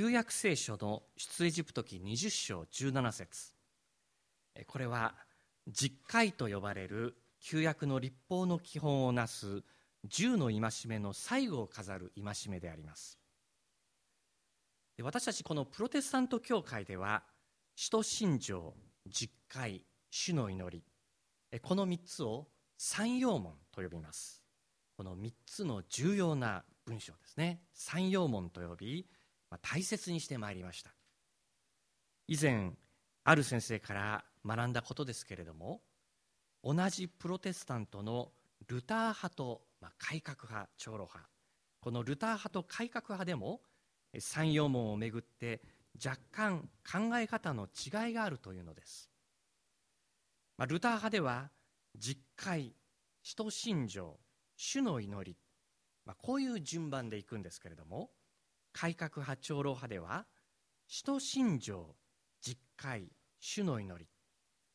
旧約聖書の出エジプト記20章17節。これは実戒と呼ばれる旧約の立法の基本をなす10の戒めの最後を飾る戒めであります。私たちこのプロテスタント教会では使徒信条実戒主の祈り。この3つを三要門と呼びます。この3つの重要な文章ですね。三要門と呼び大切にしてまいりました。以前ある先生から学んだことですけれども同じプロテスタントのルター派と、まあ、改革派長老派。このルター派と改革派でも三要門をめぐって若干考え方の違いがあるというのです、まあ、ルター派では実会使徒信条主の祈り、まあ、こういう順番でいくんですけれども改革派長老派では使徒信条実会主の祈り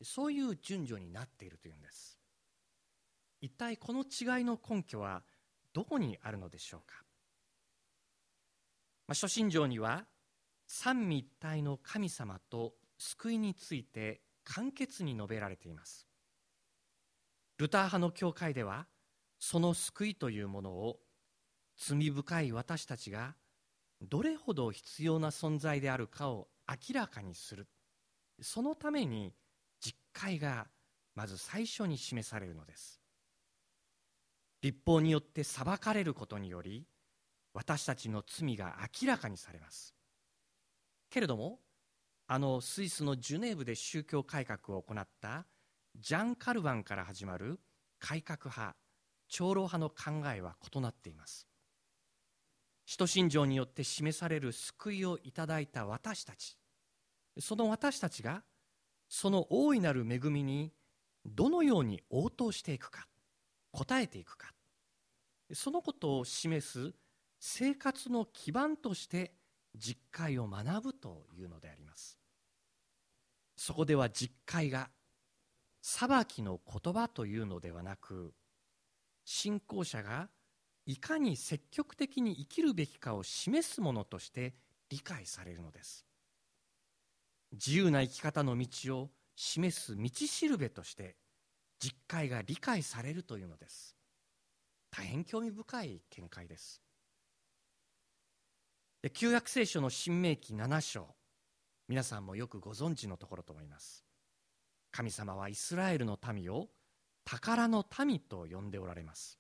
そういう順序になっているというんです。一体この違いの根拠はどこにあるのでしょうか、まあ、初心条には三位一体の神様と救いについて簡潔に述べられています。ルター派の教会ではその救いというものを罪深い私たちがどれほど必要な存在であるかを明らかにする。そのために実会がまず最初に示されるのです。立法によって裁かれることにより私たちの罪が明らかにされます。けれどもあのスイスのジュネーブで宗教改革を行ったジャン・カルバンから始まる改革派長老派の考えは異なっています。使徒信条によって示される救いをいただいた私たち。その私たちがその大いなる恵みにどのように応答していくか答えていくか。そのことを示す生活の基盤として実会を学ぶというのであります。そこでは実会が裁きの言葉というのではなく信仰者がいかに積極的に生きるべきかを示すものとして理解されるのです。自由な生き方の道を示す道しるべとして実会が理解されるというのです。大変興味深い見解です。旧約聖書の新明記7章。皆さんもよくご存知のところと思います。神様はイスラエルの民を宝の民と呼んでおられます。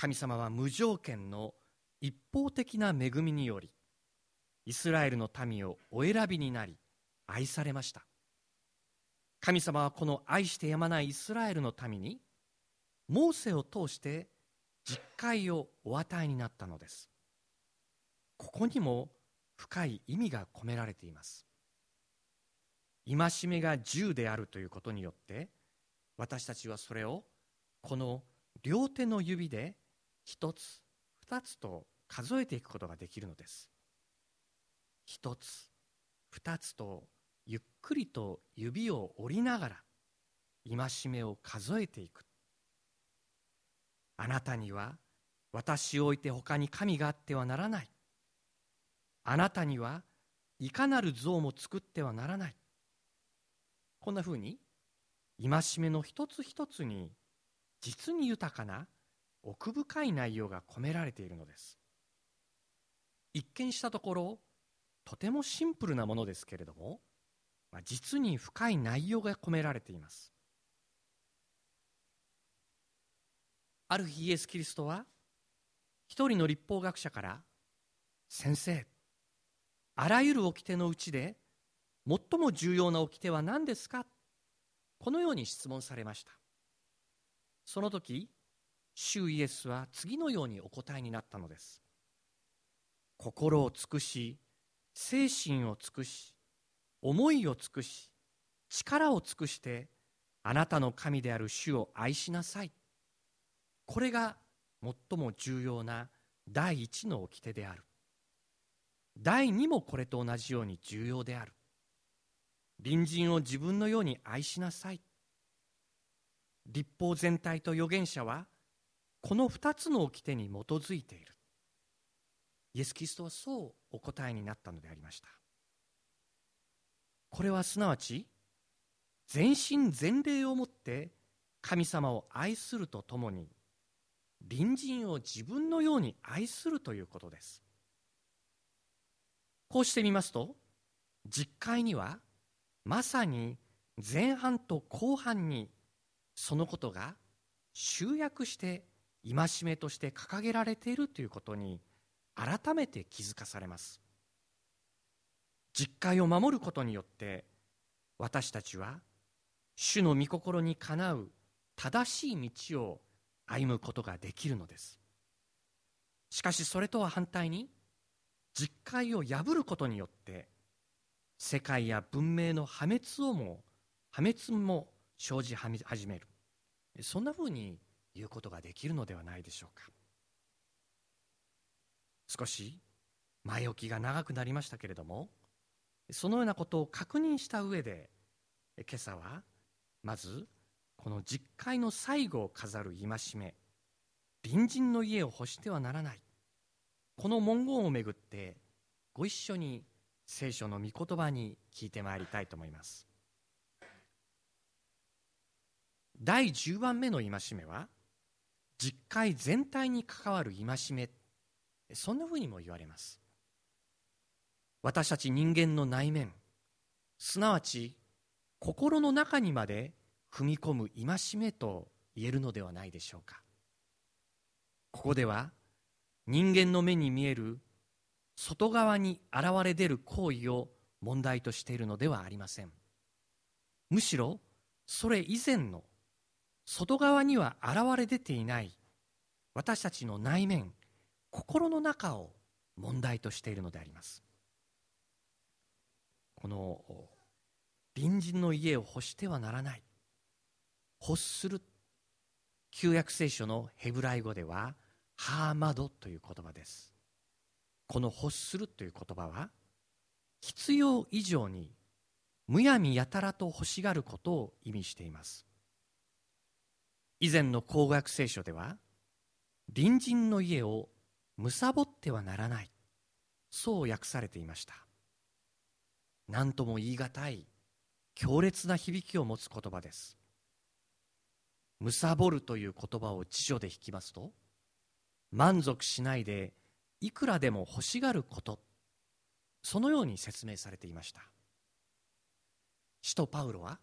神様は無条件の一方的な恵みによりイスラエルの民をお選びになり愛されました。神様はこの愛してやまないイスラエルの民にモーセを通して実会をお与えになったのです。ここにも深い意味が込められています。戒めが10であるということによって私たちはそれをこの両手の指で一つ二つと数えていくことができるのです。一つ二つとゆっくりと指を折りながら戒めを数えていく。あなたには私を置いて他に神があってはならない。あなたにはいかなる像も作ってはならない。こんなふうに戒めの一つ一つに実に豊かな奥深い内容が込められているのです。一見したところとてもシンプルなものですけれども、まあ、実に深い内容が込められています。ある日イエス・キリストは一人の立法学者から「先生あらゆる掟のうちで最も重要な掟は何ですか?」このように質問されました。その時主イエスは次のようにお答えになったのです。心を尽くし精神を尽くし思いを尽くし力を尽くしてあなたの神である主を愛しなさい。これが最も重要な第一の掟である。第二もこれと同じように重要である。隣人を自分のように愛しなさい。立法全体と預言者はこの二つの掟に基づいている。イエス・キリストはそうお答えになったのでありました。これはすなわち全身全霊をもって神様を愛するとともに隣人を自分のように愛するということです。こうしてみますと実会にはまさに前半と後半にそのことが集約して戒めとして掲げられているということに改めて気づかされます。実会を守ることによって私たちは主の御心にかなう正しい道を歩むことができるのです。しかしそれとは反対に実会を破ることによって世界や文明の破滅をも破滅も生じ始める。そんなふうに言うことができるのではないでしょうか。少し前置きが長くなりましたけれどもそのようなことを確認した上で今朝はまずこの実会の最後を飾る戒め隣人の家を欲してはならないこの文言をめぐってご一緒に聖書の御言葉に聞いてまいりたいと思います。第10番目の戒めは実会全体に関わる戒めそんなふうにも言われます。私たち人間の内面すなわち心の中にまで踏み込む戒めと言えるのではないでしょうか。ここでは人間の目に見える外側に現れ出る行為を問題としているのではありません。むしろそれ以前の外側には現れ出ていない私たちの内面心の中を問題としているのであります。この隣人の家を欲してはならない。欲する旧約聖書のヘブライ語ではハーマドという言葉です。この欲するという言葉は必要以上にむやみやたらと欲しがることを意味しています。以前の公約聖書では隣人の家を貪ってはならないそう訳されていました。何とも言い難い強烈な響きを持つ言葉です。貪るという言葉を辞書で引きますと満足しないでいくらでも欲しがることそのように説明されていました。使徒パウロは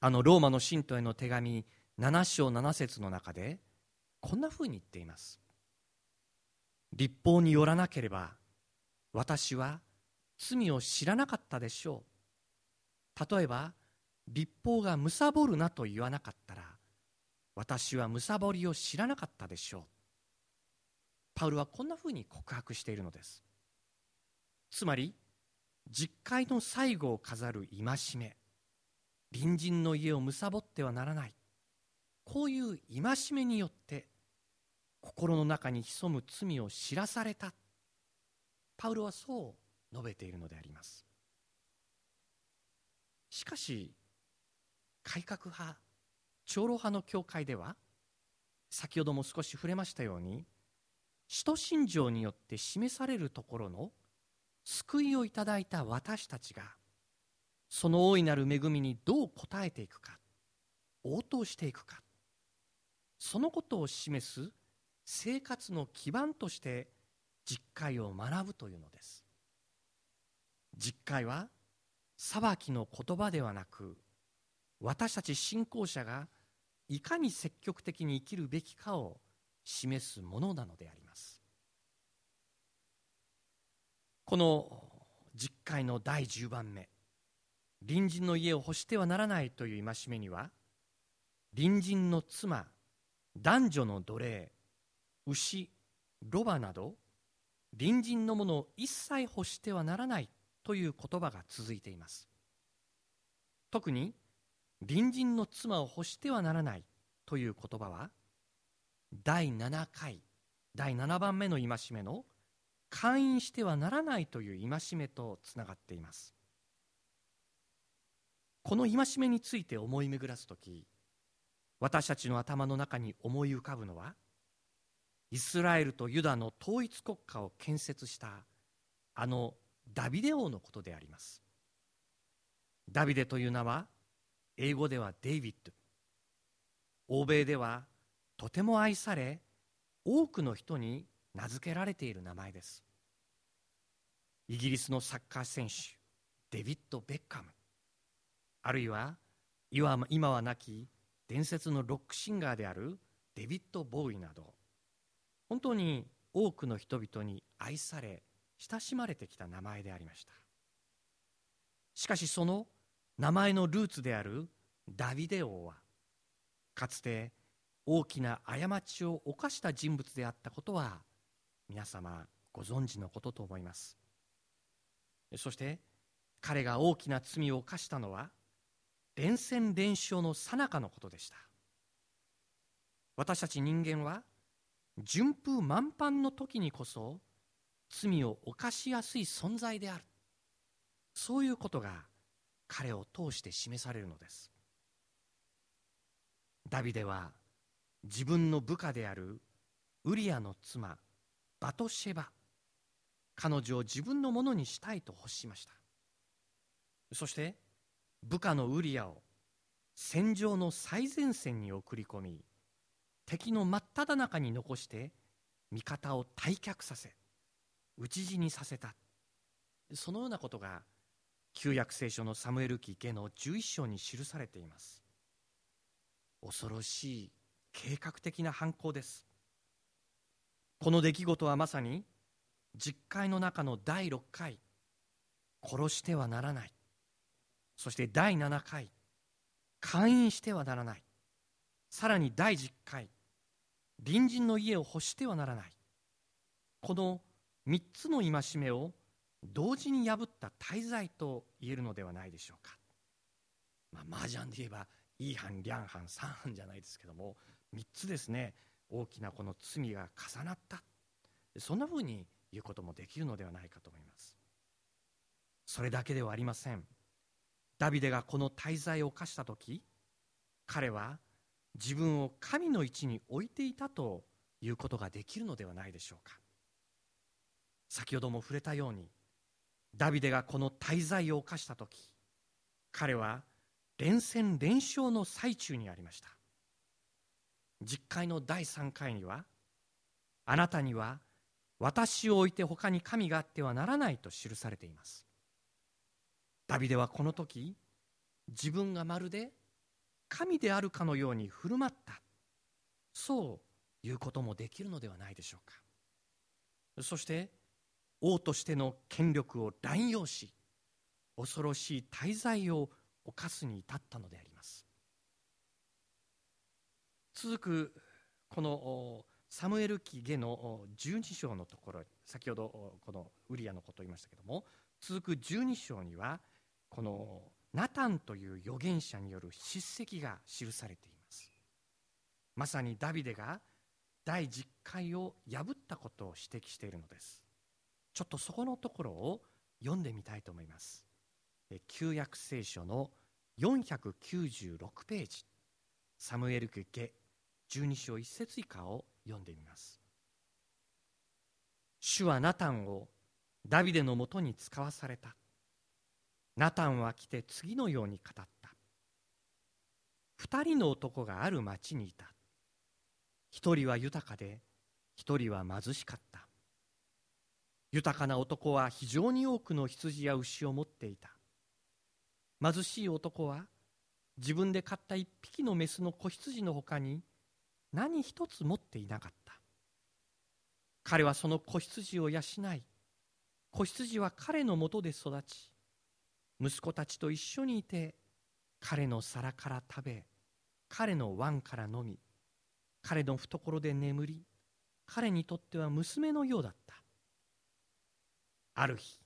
あのローマの信徒への手紙7章7節の中でこんなふうに言っています。立法によらなければ私は罪を知らなかったでしょう。例えば立法が貪るなと言わなかったら私は貪りを知らなかったでしょう。パウルはこんなふうに告白しているのです。つまり実会の最後を飾る戒め隣人の家を貪ってはならない。こういう戒めによって心の中に潜む罪を知らされた。パウロはそう述べているのであります。しかし改革派長老派の教会では先ほども少し触れましたように使徒信条によって示されるところの救いをいただいた私たちがその大いなる恵みにどう応えていくか応答していくかそのことを示す生活の基盤として実会を学ぶというのです。実会は裁きの言葉ではなく私たち信仰者がいかに積極的に生きるべきかを示すものなのであります。この実会の第10番目隣人の家を欲してはならないという戒めには隣人の妻男女の奴隷牛ロバなど隣人のものを一切欲してはならないという言葉が続いています。特に隣人の妻を欲してはならないという言葉は第7回第7番目の戒めの会員してはならないという戒めとつながっています。この戒めについて思い巡らす時私たちの頭の中に思い浮かぶのはイスラエルとユダの統一国家を建設したあのダビデ王のことであります。ダビデという名は英語ではデイビッド。欧米ではとても愛され多くの人に名付けられている名前です。イギリスのサッカー選手デビッド・ベッカム。あるいは今は亡き伝説のロックシンガーであるデビッド・ボーイなど本当に多くの人々に愛され親しまれてきた名前でありました。しかしその名前のルーツであるダビデ王はかつて大きな過ちを犯した人物であったことは皆様ご存知のことと思います。そして彼が大きな罪を犯したのは連戦連勝の最中のことでした。私たち人間は順風満帆の時にこそ罪を犯しやすい存在である。そういうことが彼を通して示されるのです。ダビデは自分の部下であるウリアの妻バトシェバ彼女を自分のものにしたいと欲しました。そして部下のウリアを戦場の最前線に送り込み敵の真っ只中に残して味方を退却させ討ち死にさせた。そのようなことが旧約聖書のサムエル記下の11章に記されています。恐ろしい計画的な犯行です。この出来事はまさに実会の中の第6回。殺してはならない。そして第7回勧誘してはならない。さらに第10回隣人の家を欲してはならない。この3つの戒めを同時に破った大罪と言えるのではないでしょうか、まあ、麻雀で言えばイーハン、リャンハン、サンハンじゃないですけども3つですね。大きなこの罪が重なった。そんなふうに言うこともできるのではないかと思います。それだけではありません。ダビデがこの大罪を犯した時彼は自分を神の位置に置いていたということができるのではないでしょうか。先ほども触れたようにダビデがこの大罪を犯した時彼は連戦連勝の最中にありました。実会の第3回にはあなたには私を置いて他に神があってはならないと記されています。ダビデはこの時自分がまるで神であるかのように振る舞った。そういうこともできるのではないでしょうか。そして王としての権力を乱用し恐ろしい大罪を犯すに至ったのであります。続くこのサムエル記下の12章のところ先ほどこのウリアのことを言いましたけども続く12章にはこのナタンという預言者による叱責が記されています。まさにダビデが第10回を破ったことを指摘しているのです。ちょっとそこのところを読んでみたいと思います。旧約聖書の496ページ。サムエル記下12章1節以下を読んでみます。主はナタンをダビデのもとに使わされた。ナタンは来て次のように語った。二人の男がある町にいた。一人は豊かで一人は貧しかった。豊かな男は非常に多くの羊や牛を持っていた。貧しい男は自分で買った一匹のメスの子羊のほかに何一つ持っていなかった。彼はその子羊を養い子羊は彼のもとで育ち息子たちと一緒にいて彼の皿から食べ彼の碗から飲み彼の懐で眠り彼にとっては娘のようだった。ある日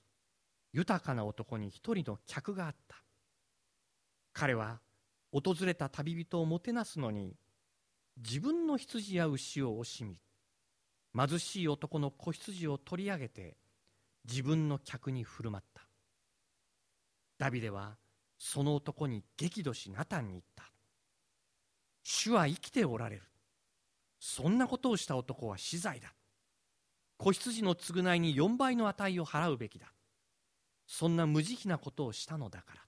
豊かな男に一人の客があった。彼は訪れた旅人をもてなすのに自分の羊や牛を惜しみ貧しい男の子羊を取り上げて自分の客に振る舞った。ダビデはその男に激怒しナタンに言った。主は生きておられる。そんなことをした男は死罪だ。子羊の償いに4倍の値を払うべきだ。そんな無慈悲なことをしたのだから。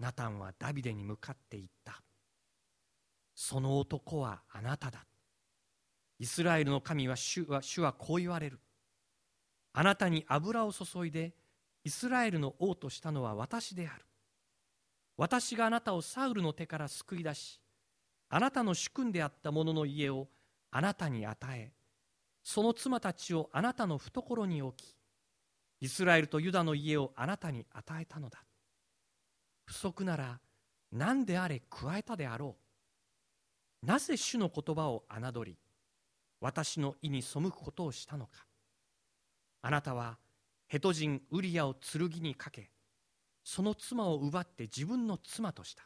ナタンはダビデに向かって言った。その男はあなただ。イスラエルの神は主は主はこう言われる。あなたに油を注いでイスラエルの王としたのは私である。私があなたをサウルの手から救い出しあなたの主君であった者の家をあなたに与えその妻たちをあなたの懐に置きイスラエルとユダの家をあなたに与えたのだ。不足なら何であれ加えたであろう。なぜ主の言葉を侮り私の意に背くことをしたのか。あなたはヘト人ウリアを剣にかけその妻を奪って自分の妻とした。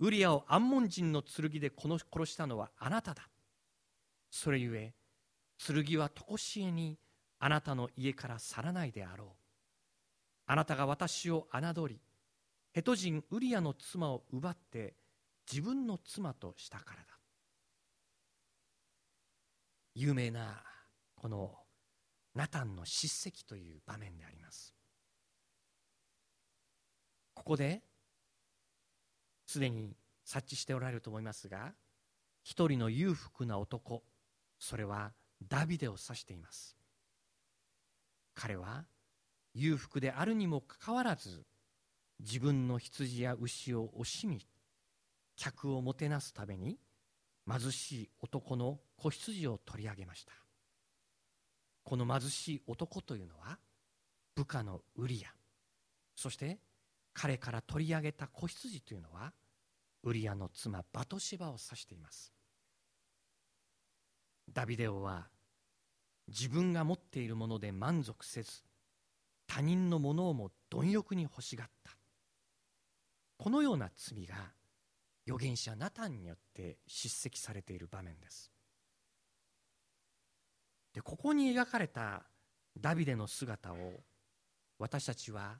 ウリアをアンモン人の剣で殺したのはあなただ。それゆえ剣は常しえにあなたの家から去らないであろう。あなたが私を侮りヘト人ウリアの妻を奪って自分の妻としたからだ。有名なこのナタンの叱責という場面であります。ここですでに察知しておられると思いますが一人の裕福な男それはダビデを指しています。彼は裕福であるにもかかわらず自分の羊や牛を惜しみ客をもてなすために貧しい男の子羊を取り上げました。この貧しい男というのは部下のウリア。そして彼から取り上げた子羊というのはウリアの妻バトシバを指しています。ダビデオは自分が持っているもので満足せず他人のものをも貪欲に欲しがった。このような罪が預言者ナタンによって叱責されている場面です。でここに描かれたダビデの姿を私たちは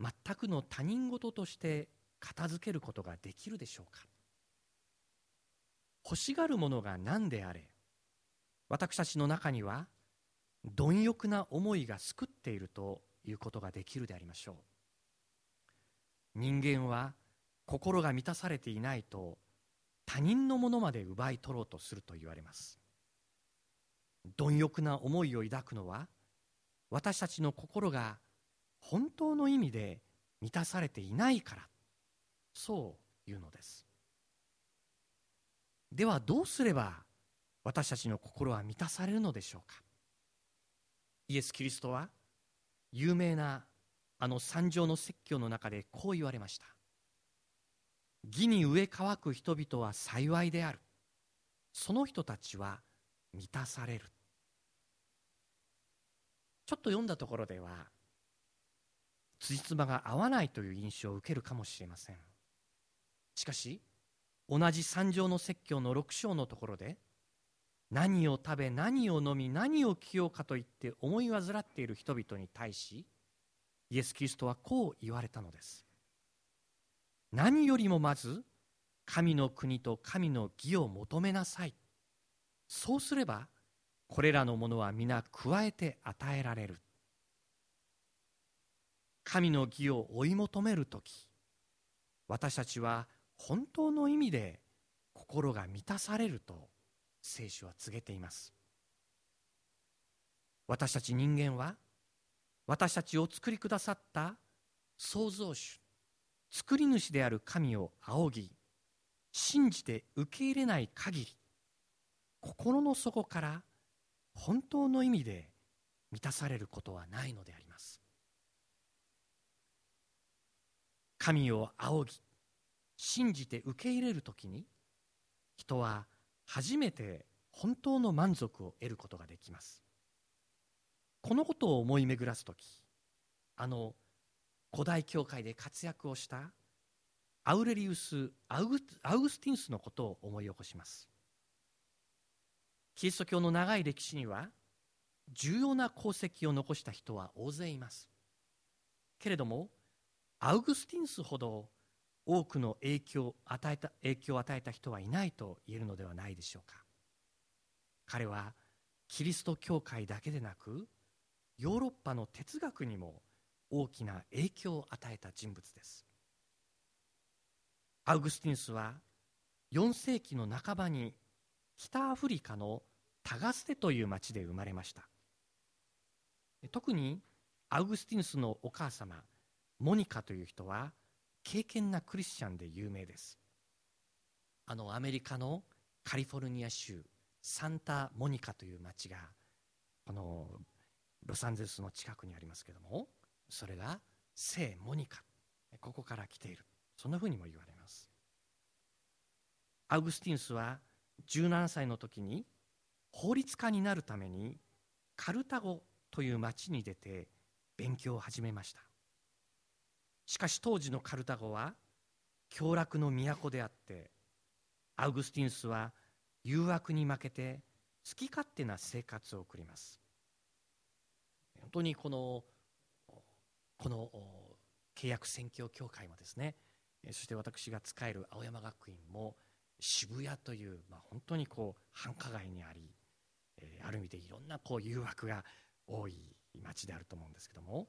全くの他人事として片付けることができるでしょうか。欲しがるものが何であれ私たちの中には貪欲な思いが救っているということができるでありましょう。人間は心が満たされていないと他人のものまで奪い取ろうとすると言われます。貪欲な思いを抱くのは私たちの心が本当の意味で満たされていないからそういうのです。ではどうすれば私たちの心は満たされるのでしょうか。イエス・キリストは有名なあの三条の説教の中でこう言われました。義に植え乾く人々は幸いである。その人たちは満たされる。ちょっと読んだところでは辻褄が合わないという印象を受けるかもしれません。しかし同じ三条の説教の6章のところで何を食べ何を飲み何を着ようかと言って思い患っている人々に対しイエス・キリストはこう言われたのです。何よりもまず神の国と神の義を求めなさい。そうすればこれらのものは皆加えて与えられる。神の義を追い求める時私たちは本当の意味で心が満たされると聖書は告げています。私たち人間は私たちを作りくださった創造主作り主である神を仰ぎ信じて受け入れない限り心の底から本当の意味で満たされることはないのであります。神を仰ぎ信じて受け入れる時に人は初めて本当の満足を得ることができます。このことを思い巡らす時あの古代教会で活躍をしたアウレリウス・アウグスティンスのことを思い起こします。キリスト教の長い歴史には重要な功績を残した人は大勢います。けれどもアウグスティンスほど多くの影響を与えた影響を与えた人はいないと言えるのではないでしょうか。彼はキリスト教会だけでなくヨーロッパの哲学にも大きな影響を与えた人物です。アウグスティヌスは4世紀の半ばに北アフリカのタガステという町で生まれました。特にアウグスティヌスのお母様モニカという人は敬虔なクリスチャンで有名です。あのアメリカのカリフォルニア州サンタモニカという町がこのロサンゼルスの近くにありますけどもそれが聖モニカ。ここから来ている。そんなふうにも言われます。アウグスティヌスは17歳の時に法律家になるためにカルタゴという町に出て勉強を始めました。しかし当時のカルタゴは凶楽の都であってアウグスティヌスは誘惑に負けて好き勝手な生活を送ります。本当にこのこの契約宣教協会もですねそして私が仕える青山学院も渋谷という、まあ、本当にこう繁華街にあり、えー、ある意味でいろんなこう誘惑が多い町であると思うんですけども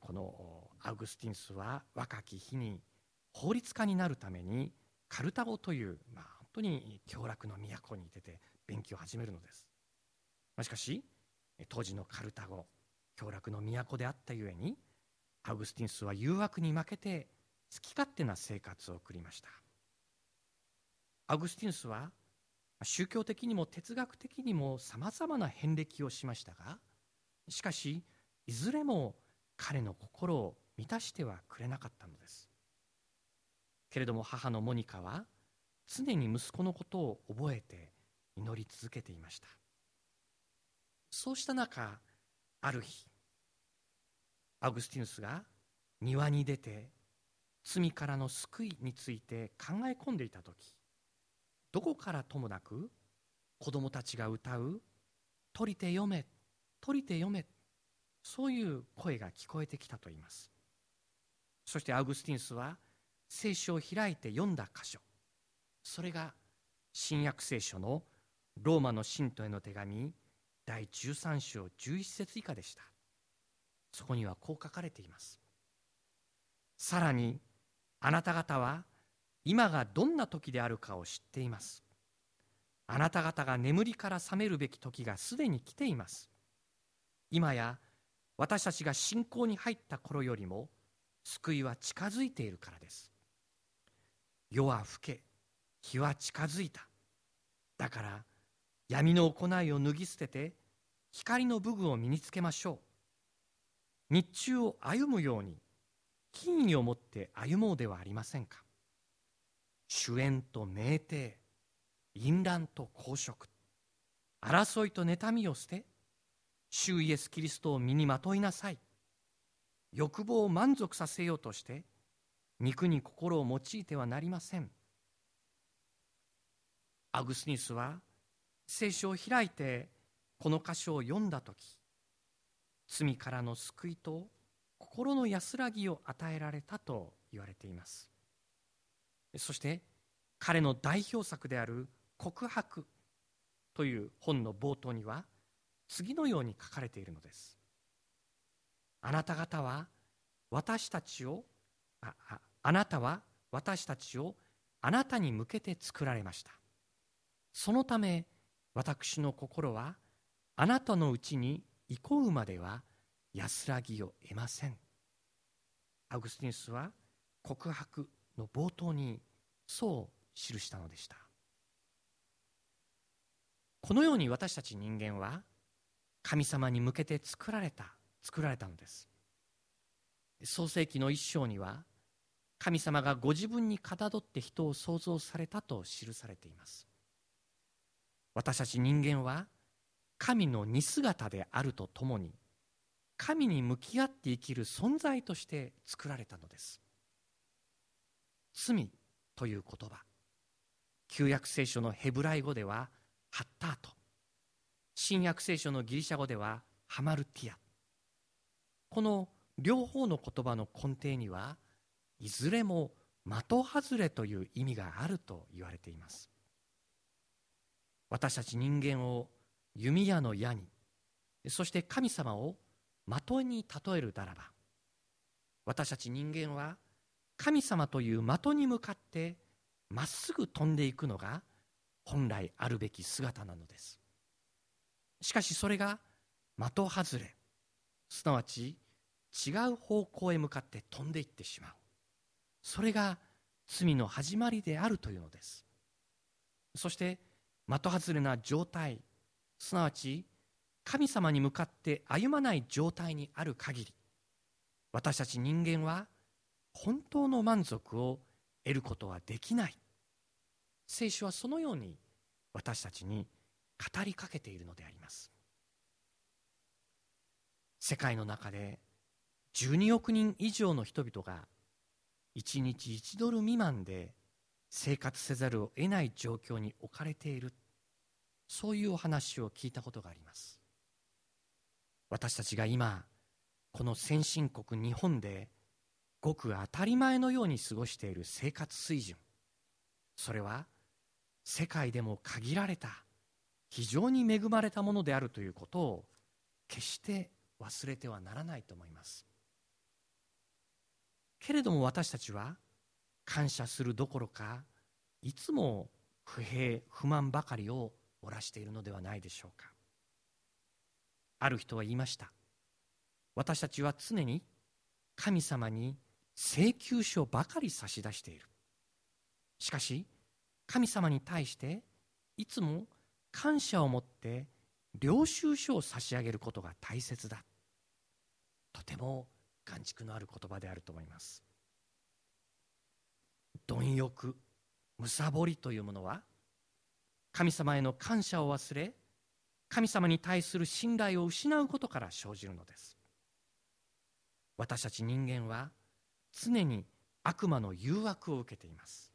このアウグスティンスは若き日に法律家になるためにカルタゴという、まあ、本当に凶楽の都に出て勉強を始めるのです。まあしかし当時のカルタゴ凶楽の都であったゆえにアウグスティンスは誘惑に負けて好き勝手な生活を送りました。アグスティヌスは宗教的にも哲学的にもさまざまな遍歴をしましたがしかしいずれも彼の心を満たしてはくれなかったのです。けれども母のモニカは常に息子のことを覚えて祈り続けていました。そうした中ある日アグスティヌスが庭に出て罪からの救いについて考え込んでいた時どこからともなく子供たちが歌う「取りて読め取りて読め」そういう声が聞こえてきたと言います。そしてアウグスティンスは聖書を開いて読んだ箇所。それが新約聖書のローマの信徒への手紙第13章11節以下でした。そこにはこう書かれています。さらにあなた方は今がどんな時であるかを知っています。あなた方が眠りから覚めるべき時がすでに来ています。今や私たちが信仰に入った頃よりも救いは近づいているからです。夜は更け日は近づいた。だから闇の行いを脱ぎ捨てて光の武具を身につけましょう。日中を歩むように金意を持って歩もうではありませんか。主演と酩酊淫乱と公職争いと妬みを捨て主イエス・キリストを身にまといなさい。欲望を満足させようとして肉に心を用いてはなりません。アグスニスは聖書を開いてこの箇所を読んだ時罪からの救いと心の安らぎを与えられたと言われています。そして彼の代表作である「告白」という本の冒頭には次のように書かれているのです。あなた方は私たちをあああなたは私たちをあなたに向けて作られました。そのため私の心はあなたのうちに憩うまでは安らぎを得ません。アウグスティンスは告白の冒頭にそう記したのでした。このように私たち人間は神様に向けて作られた作られたのです。創世紀の一章には神様がご自分にかたどって人を創造されたと記されています。私たち人間は神の似姿であるとともに神に向き合って生きる存在として作られたのです。罪という言葉。旧約聖書のヘブライ語ではハッタート。新約聖書のギリシャ語ではハマルティア。この両方の言葉の根底にはいずれも的外れという意味があると言われています。私たち人間を弓矢の矢にそして神様を的に例えるならば私たち人間は神様という的に向かってまっすぐ飛んでいくのが本来あるべき姿なのです。しかしそれが的外れ。すなわち違う方向へ向かって飛んでいってしまう。それが罪の始まりであるというのです。そして的外れな状態。すなわち神様に向かって歩まない状態にある限り。私たち人間は本当の満足を得ることはできない。聖書はそのように私たちに語りかけているのであります。世界の中で12億人以上の人々が1日1ドル未満で生活せざるを得ない状況に置かれている。そういうお話を聞いたことがあります。私たちが今この先進国日本でごく当たり前のように過ごしている生活水準。それは世界でも限られた非常に恵まれたものであるということを決して忘れてはならないと思います。けれども私たちは感謝するどころかいつも不平不満ばかりを漏らしているのではないでしょうか。ある人は言いました。私たちは常に神様に請求書ばかり差し出している。しかし神様に対していつも感謝を持って領収書を差し上げることが大切だ。とても眼蓄のある言葉であると思います。貪欲むさぼりというものは神様への感謝を忘れ神様に対する信頼を失うことから生じるのです。私たち人間は常に悪魔の誘惑を受けています。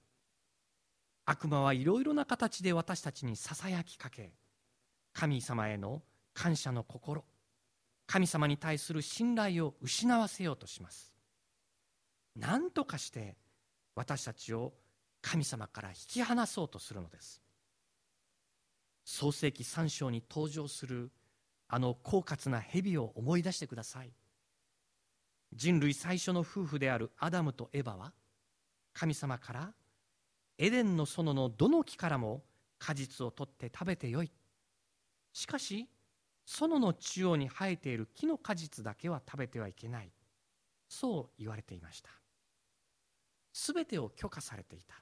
悪魔はいろいろな形で私たちにささやきかけ神様への感謝の心神様に対する信頼を失わせようとします。何とかして私たちを神様から引き離そうとするのです。創世紀3章に登場するあの狡猾な蛇を思い出してください。人類最初の夫婦であるアダムとエバは神様からエデンの園のどの木からも果実を取って食べてよい。しかし園の中央に生えている木の果実だけは食べてはいけない。そう言われていました。すべてを許可されていた。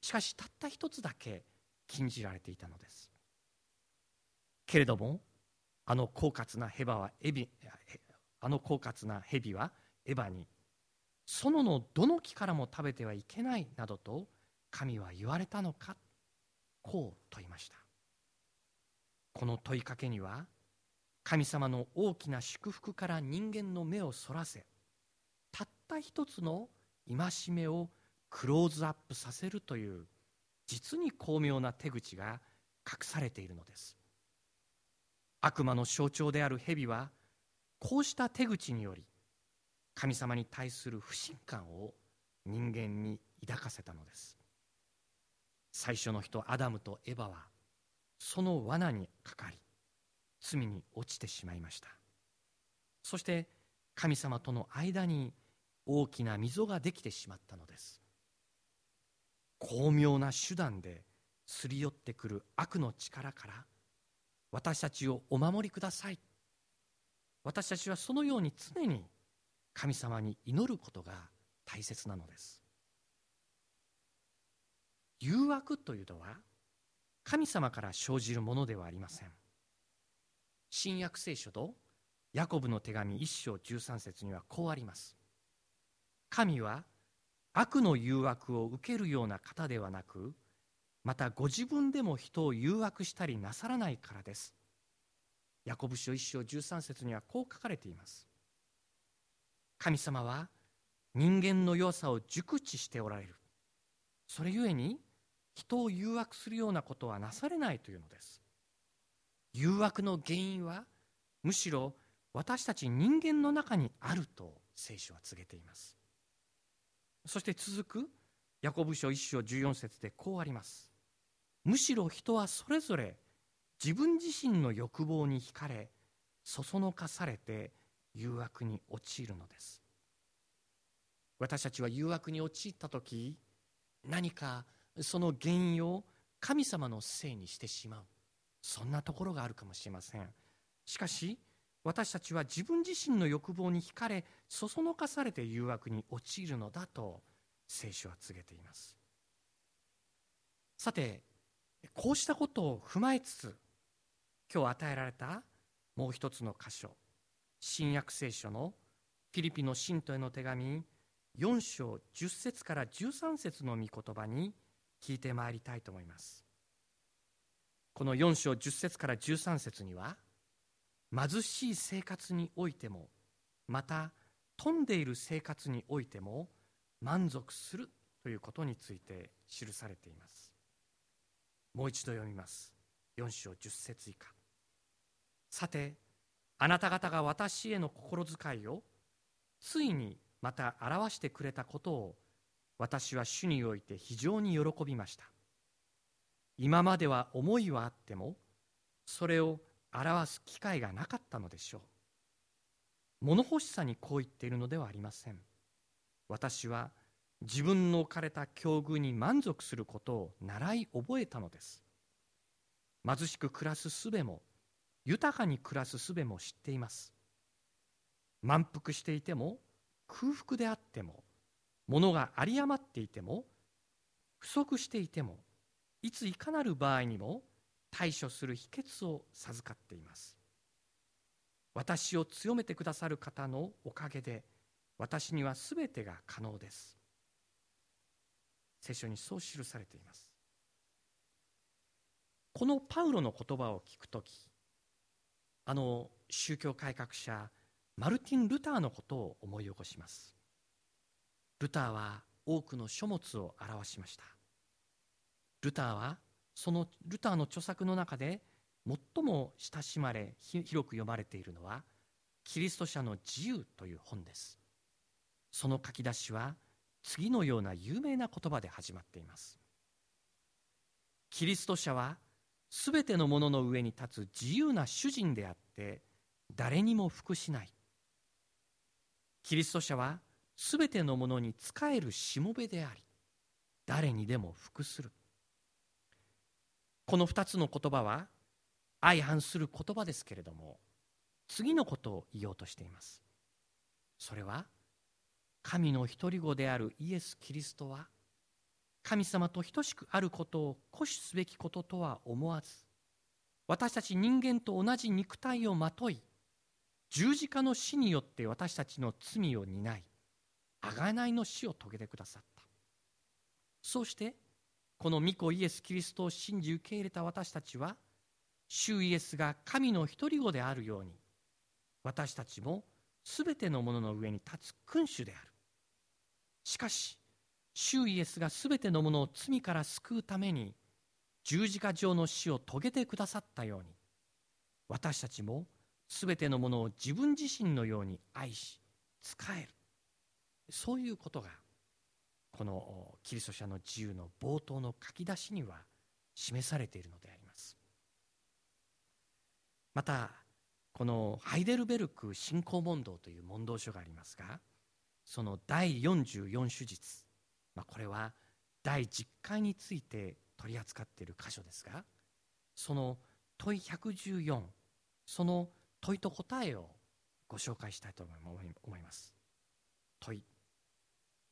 しかしたった一つだけ禁じられていたのです。けれどもあの狡猾なヘバはエビあの狡猾な蛇はエバに園のどの木からも食べてはいけないなどと神は言われたのかこう問いました。この問いかけには神様の大きな祝福から人間の目をそらせたった一つの戒めをクローズアップさせるという実に巧妙な手口が隠されているのです。悪魔の象徴である蛇はこうした手口により神様に対する不信感を人間に抱かせたのです。最初の人アダムとエバはその罠にかかり罪に落ちてしまいました。そして神様との間に大きな溝ができてしまったのです。巧妙な手段ですり寄ってくる悪の力から私たちをお守りください私たちはそのように常に神様に祈ることが大切なのです。誘惑というのは神様から生じるものではありません。新約聖書とヤコブの手紙1章13節にはこうあります。神は悪の誘惑を受けるような方ではなくまたご自分でも人を誘惑したりなさらないからです。ヤコブ書1章13節にはこう書かれています。神様は人間の弱さを熟知しておられる。それゆえに人を誘惑するようなことはなされないというのです。誘惑の原因はむしろ私たち人間の中にあると聖書は告げています。そして続くヤコブ書1章14節でこうあります。むしろ人はそれぞれ自分自身の欲望に惹かれそそのかされて誘惑に陥るのです。私たちは誘惑に陥った時何かその原因を神様のせいにしてしまう。そんなところがあるかもしれません。しかし私たちは自分自身の欲望に惹かれそそのかされて誘惑に陥るのだと聖書は告げています。さてこうしたことを踏まえつつ今日与えられたもう一つの箇所。新約聖書のフィリピの信徒への手紙4章10節から13節の御言葉に聞いてまいりたいと思います。この4章10節から13節には貧しい生活においてもまた富んでいる生活においても満足するということについて記されています。もう一度読みます。4章10節以下。さてあなた方が私への心遣いをついにまた表してくれたことを私は主において非常に喜びました。今までは思いはあってもそれを表す機会がなかったのでしょう。物欲しさにこう言っているのではありません。私は自分の置かれた境遇に満足することを習い覚えたのです。貧しく暮らす術も豊かに暮らす術も知っています。満腹していても空腹であっても物が有り余っていても不足していてもいついかなる場合にも対処する秘訣を授かっています。私を強めてくださる方のおかげで私にはすべてが可能です。聖書にそう記されています。このパウロの言葉を聞くときあの宗教改革者マルティン・ルターのことを思い起こします。ルターは多くの書物を表しました。ルターはそのルターの著作の中で最も親しまれ広く読まれているのはキリスト者の自由という本です。その書き出しは次のような有名な言葉で始まっています。キリスト者はすべてのものの上に立つ自由な主人であって誰にも服しない。キリスト者はすべてのものに仕えるしもべであり誰にでも服する。この2つの言葉は相反する言葉ですけれども次のことを言おうとしています。それは神の独り子であるイエス・キリストは神様と等しくあることを固視すべきこととは思わず私たち人間と同じ肉体をまとい十字架の死によって私たちの罪を担い贖いの死を遂げてくださった。そうしてこの御子イエス・キリストを信じ受け入れた私たちは主イエスが神の独り子であるように私たちもすべてのものの上に立つ君主である。しかし主イエスがすべてのものを罪から救うために十字架上の死を遂げてくださったように私たちもすべてのものを自分自身のように愛し仕える。そういうことがこのキリスト者の自由の冒頭の書き出しには示されているのであります。またこのハイデルベルク信仰問答という問答書がありますがその第44手術、まあ、これは第10回について取り扱っている箇所ですがその問い114その問いと答えをご紹介したいと思います。問い。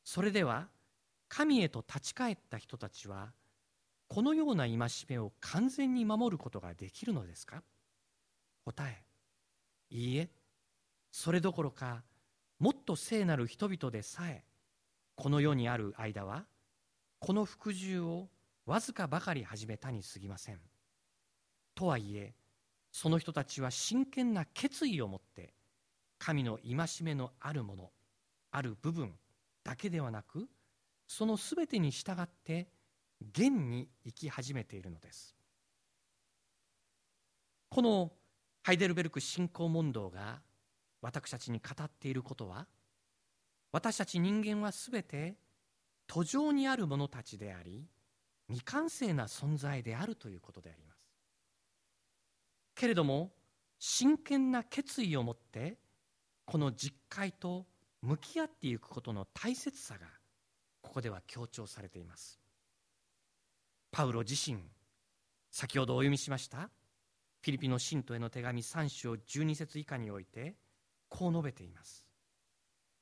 それでは神へと立ち返った人たちはこのような戒めを完全に守ることができるのですか？答え。いいえ。それどころかもっと聖なる人々でさえこの世にある間はこの服従をわずかばかり始めたにすぎません。とはいえその人たちは真剣な決意を持って神の戒めのあるものある部分だけではなくそのすべてに従って現に生き始めているのです。このハイデルベルク信仰問答が私たちに語っていることは私たち人間はすべて途上にある者たちであり未完成な存在であるということであります。けれども真剣な決意を持ってこの実会と向き合っていくことの大切さがここでは強調されています。パウロ自身先ほどお読みしましたフィリピの信徒への手紙3章12節以下においてこう述べています。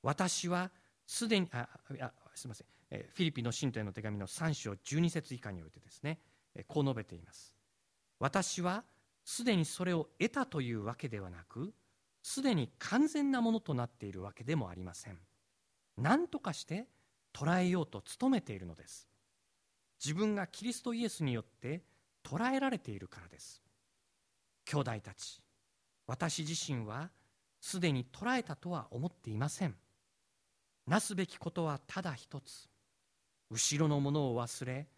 私はすでにああすみません。フィリピンの信徒への手紙の3章12節以下においてですねこう述べています。私はすでにそれを得たというわけではなくすでに完全なものとなっているわけでもありません。何とかして捉えようと努めているのです。自分がキリストイエスによって捉えられているからです。兄弟たち私自身はすでに捉えたとは思っていません。なすべきことはただ一つ。後ろのものを忘れ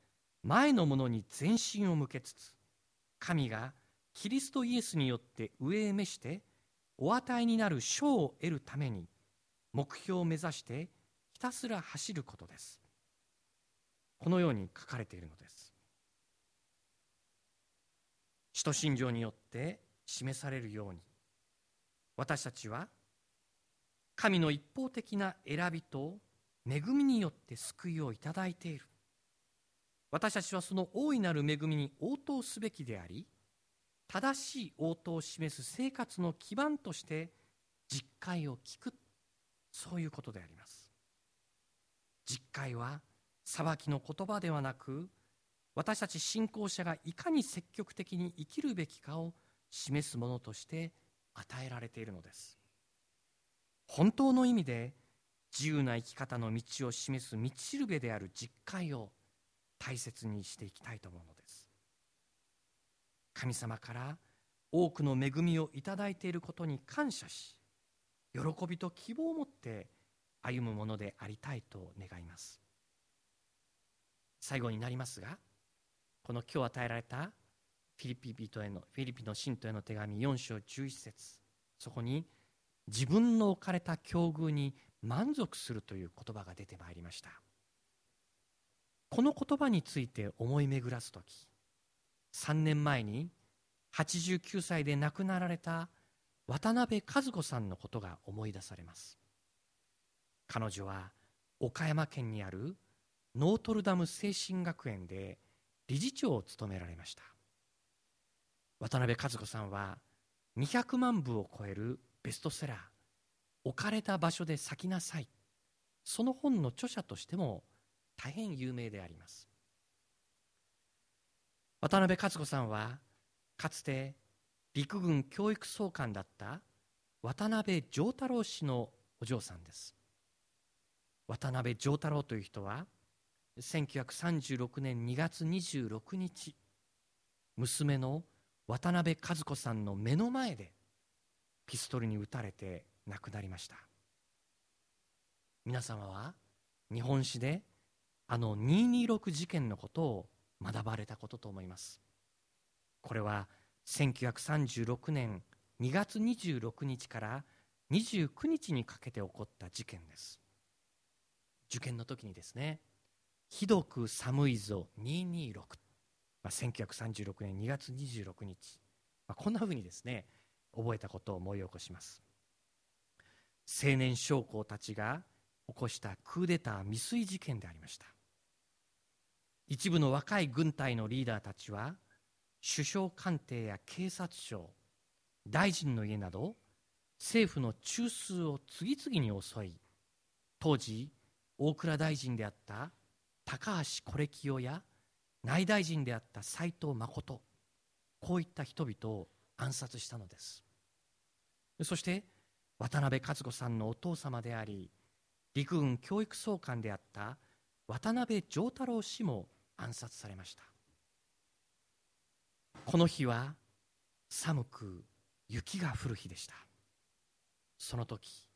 前のものに全身を向けつつ神がキリストイエスによって上へ召してお与えになる賞を得るために目標を目指してひたすら走ることです。このように書かれているのです。使徒信条によって示されるように私たちは神の一方的な選びと恵みによって救いをいただいている。私たちはその大いなる恵みに応答すべきであり正しい応答を示す生活の基盤として実会を聞く。そういうことであります。実会は裁きの言葉ではなく私たち信仰者がいかに積極的に生きるべきかを示すものとして与えられているのです。本当の意味で自由な生き方の道を示す道しるべである実会を大切にしていきたいと思うのです。神様から多くの恵みをいただいていることに感謝し喜びと希望を持って歩むものでありたいと願います。最後になりますがこの今日与えられたフィリピ人へのフィリピの信徒への手紙4章11節そこに自分の置かれた境遇に満足するという言葉が出てまいりました。この言葉について思い巡らす時3年前に89歳で亡くなられた渡辺和子さんのことが思い出されます。彼女は岡山県にあるノートルダム精神学園で理事長を務められました。渡辺和子さんは200万部を超えるベストセラー「置かれた場所で咲きなさい」その本の著者としても大変有名であります。渡辺克子さんはかつて陸軍教育総監だった渡辺丈太郎氏のお嬢さんです。渡辺丈太郎という人は1936年2月26日娘の渡辺和子さんの目の前でピストルに撃たれて亡くなりました。皆様は日本史であの226事件のことを学ばれたことと思います。これは1936年2月26日から29日にかけて起こった事件です。受験の時にですねひどく寒いぞ226、まあ、1936年2月26日、まあ、こんなふうにですね覚えたことを思い起こします。青年将校たちが起こしたクーデター未遂事件でありました。一部の若い軍隊のリーダーたちは首相官邸や警察庁大臣の家など政府の中枢を次々に襲い当時大蔵大臣であった高橋是清や内大臣であった斎藤誠こういった人々を暗殺したのです。そして渡辺和子さんのお父様であり陸軍教育総監であった渡辺丈太郎氏も暗殺されました。この日は寒く雪が降る日でした。その時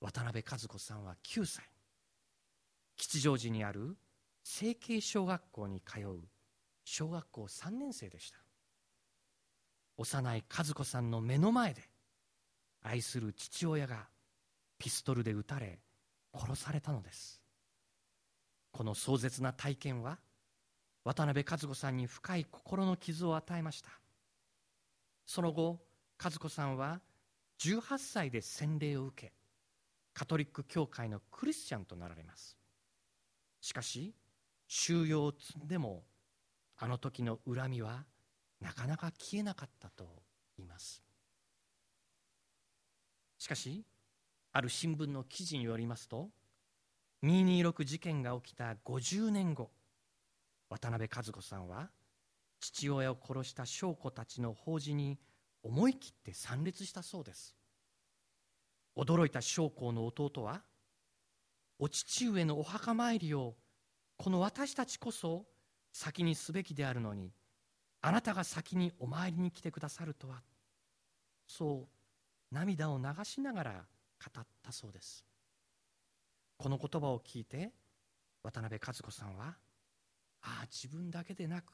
渡辺和子さんは9歳。吉祥寺にある成慶小学校に通う小学校3年生でした。幼い和子さんの目の前で愛する父親がピストルで撃たれ殺されたのです。この壮絶な体験は渡辺和子さんに深い心の傷を与えました。その後和子さんは18歳で洗礼を受けカトリック教会のクリスチャンとなられます。しかし収容を積んでもあの時の恨みはなかなか消えなかったと言います。しかしある新聞の記事によりますと226事件が起きた50年後渡辺和子さんは父親を殺した証拠たちの法事に思い切って参列したそうです。驚いた将校の弟はお父上のお墓参りをこの私たちこそ先にすべきであるのにあなたが先にお参りに来てくださるとはそう涙を流しながら語ったそうです。この言葉を聞いて渡辺和子さんはああ自分だけでなく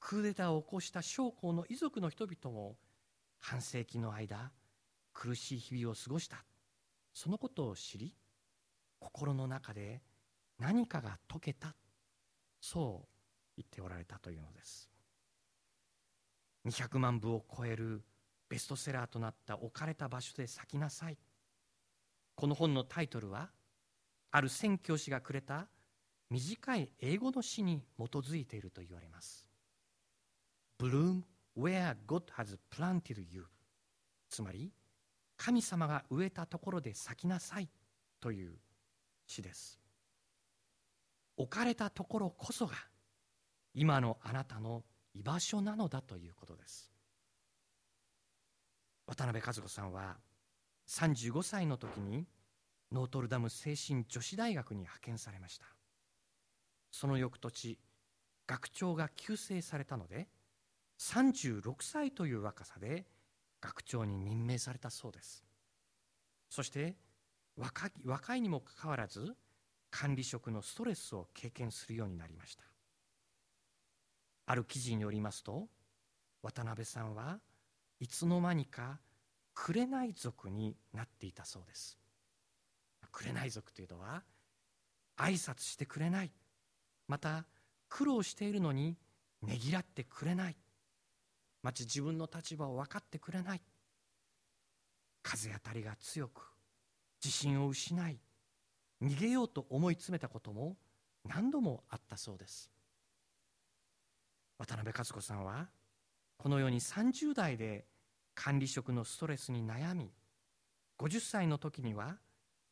クーデターを起こした将校の遺族の人々も半世紀の間苦しい日々を過ごした。そのことを知り心の中で何かが解けたそう言っておられたというのです。200万部を超えるベストセラーとなった置かれた場所で咲きなさい。この本のタイトルはある宣教師がくれた短い英語の詩に基づいていると言われます。Bloom where God has planted you. つまり神様が植えたところで咲きなさいという詩です。置かれたところこそが今のあなたの居場所なのだということです。渡辺和子さんは35歳の時にノートルダム精神女子大学に派遣されました。その翌年学長が急逝されたので36歳という若さで学長に任命されたそうです。そして若若いにもかかわらず管理職のストレスを経験するようになりました。ある記事によりますと渡辺さんはいつの間にか紅族になっていたそうです。紅族というのは挨拶してくれない。また苦労しているのにねぎらってくれない。まち自分の立場を分かってくれない。風当たりが強く自信を失い逃げようと思い詰めたことも何度もあったそうです。渡辺和子さんはこのように30代で管理職のストレスに悩み50歳の時には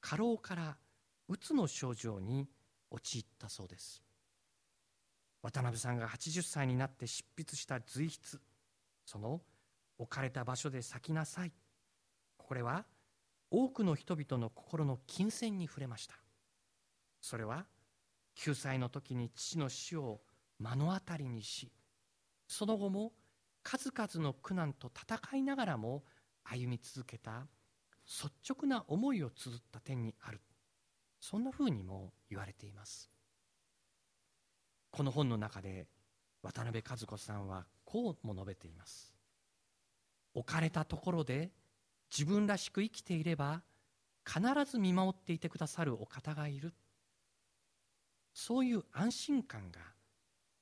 過労からうつの症状に陥ったそうです。渡辺さんが80歳になって執筆した随筆その置かれた場所で咲きなさい。これは多くの人々の心の金銭に触れました。それは9歳の時に父の死を目の当たりにしその後も数々の苦難と戦いながらも歩み続けた率直な思いを綴った点にある。そんなふうにも言われています。この本の中で渡辺和子さんはこうも述べています。置かれたところで自分らしく生きていれば必ず見守っていてくださるお方がいる。そういう安心感が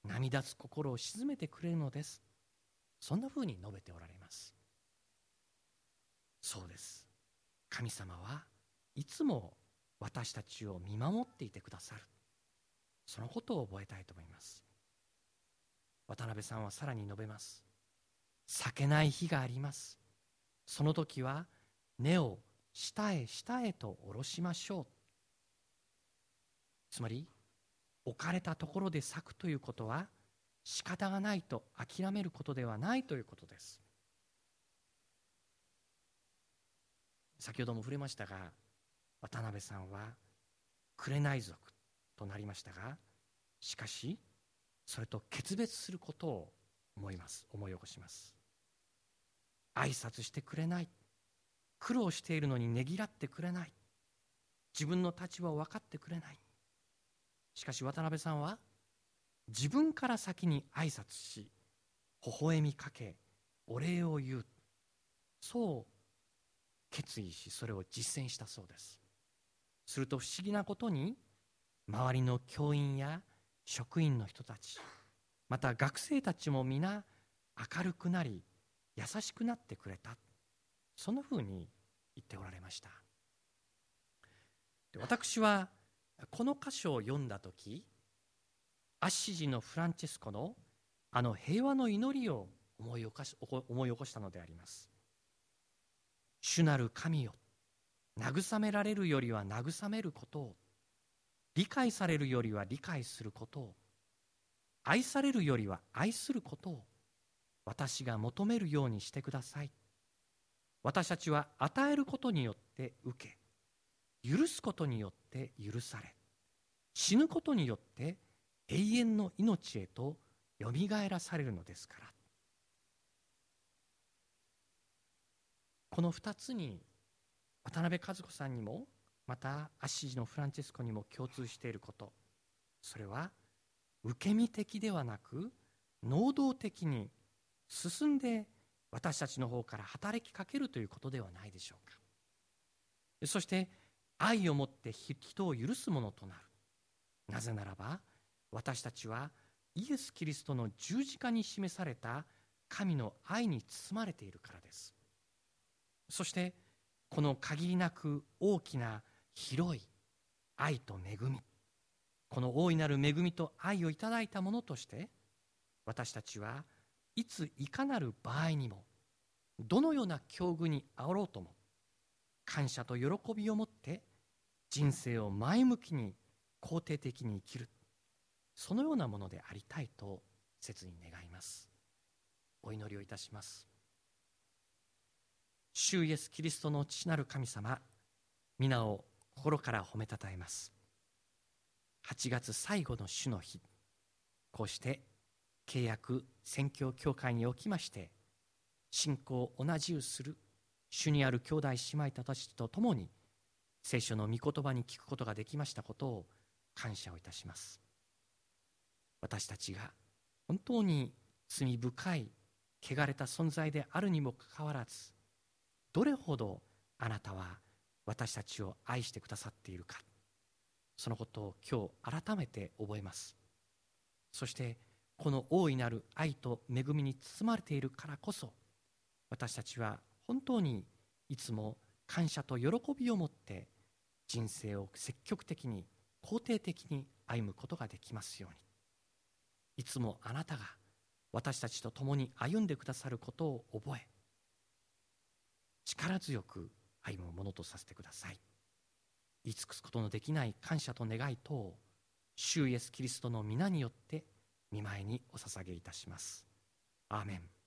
涙つ心を鎮めてくれるのです。そんなふうに述べておられます。そうです。神様はいつも私たちを見守っていてくださる。そのことを覚えたいと思います。渡辺さんはさらに述べます。避けない日があります。その時は根を下へ下へと下ろしましょう。つまり置かれたところで咲くということは仕方がないと諦めることではないということです。先ほども触れましたが渡辺さんは紅族となりましたがしかしそれと決別することを思います。思い起こします。挨拶してくれない。苦労しているのにねぎらってくれない。自分の立場を分かってくれない。しかし渡辺さんは自分から先に挨拶し微笑みかけお礼を言うそう決意しそれを実践したそうです。すると不思議なことに周りの教員や職員の人たちまた学生たちも皆明るくなり優しくなってくれた。そんなふうに言っておられました。私はこの箇所を読んだ時アッシジのフランチェスコのあの平和の祈りを思い起こし思い起こしたのであります。主なる神よ慰められるよりは慰めることを理解されるよりは理解することを愛されるよりは愛することを私が求めるようにしてください。私たちは与えることによって受け許すことによって許され死ぬことによって永遠の命へとよみがえらされるのですから。この2つに渡辺和子さんにもまたアッシジのフランチェスコにも共通していること。それは受け身的ではなく能動的に進んで私たちの方から働きかけるということではないでしょうか。そして愛をもって人を許すものとなる。なぜならば私たちはイエス・キリストの十字架に示された神の愛に包まれているからです。そしてこの限りなく大きな広い愛と恵みこの大いなる恵みと愛をいただいたものとして私たちはいついかなる場合にもどのような境遇にあろうとも感謝と喜びを持って人生を前向きに肯定的に生きる。そのようなものでありたいと切に願います。お祈りをいたします。主イエスキリストの父なる神様皆を心から褒めたたえます。8月最後の主の日こうして契約宣教協会におきまして信仰を同じゅする主にある兄弟姉妹たちと共に聖書の御言葉に聞くことができましたことを感謝をいたします。私たちが本当に罪深い汚れた存在であるにもかかわらずどれほどあなたは私たちを愛してくださっているかそのことを今日改めて覚えます。そしてこの大いなる愛と恵みに包まれているからこそ私たちは本当にいつも感謝と喜びを持って人生を積極的に肯定的に歩むことができますように。いつもあなたが私たちと共に歩んでくださることを覚え力強く歩むものとさせてください。言い尽くすことのできない感謝と願い等を主イエスキリストの皆によって見舞いにお捧げいたします。アーメン。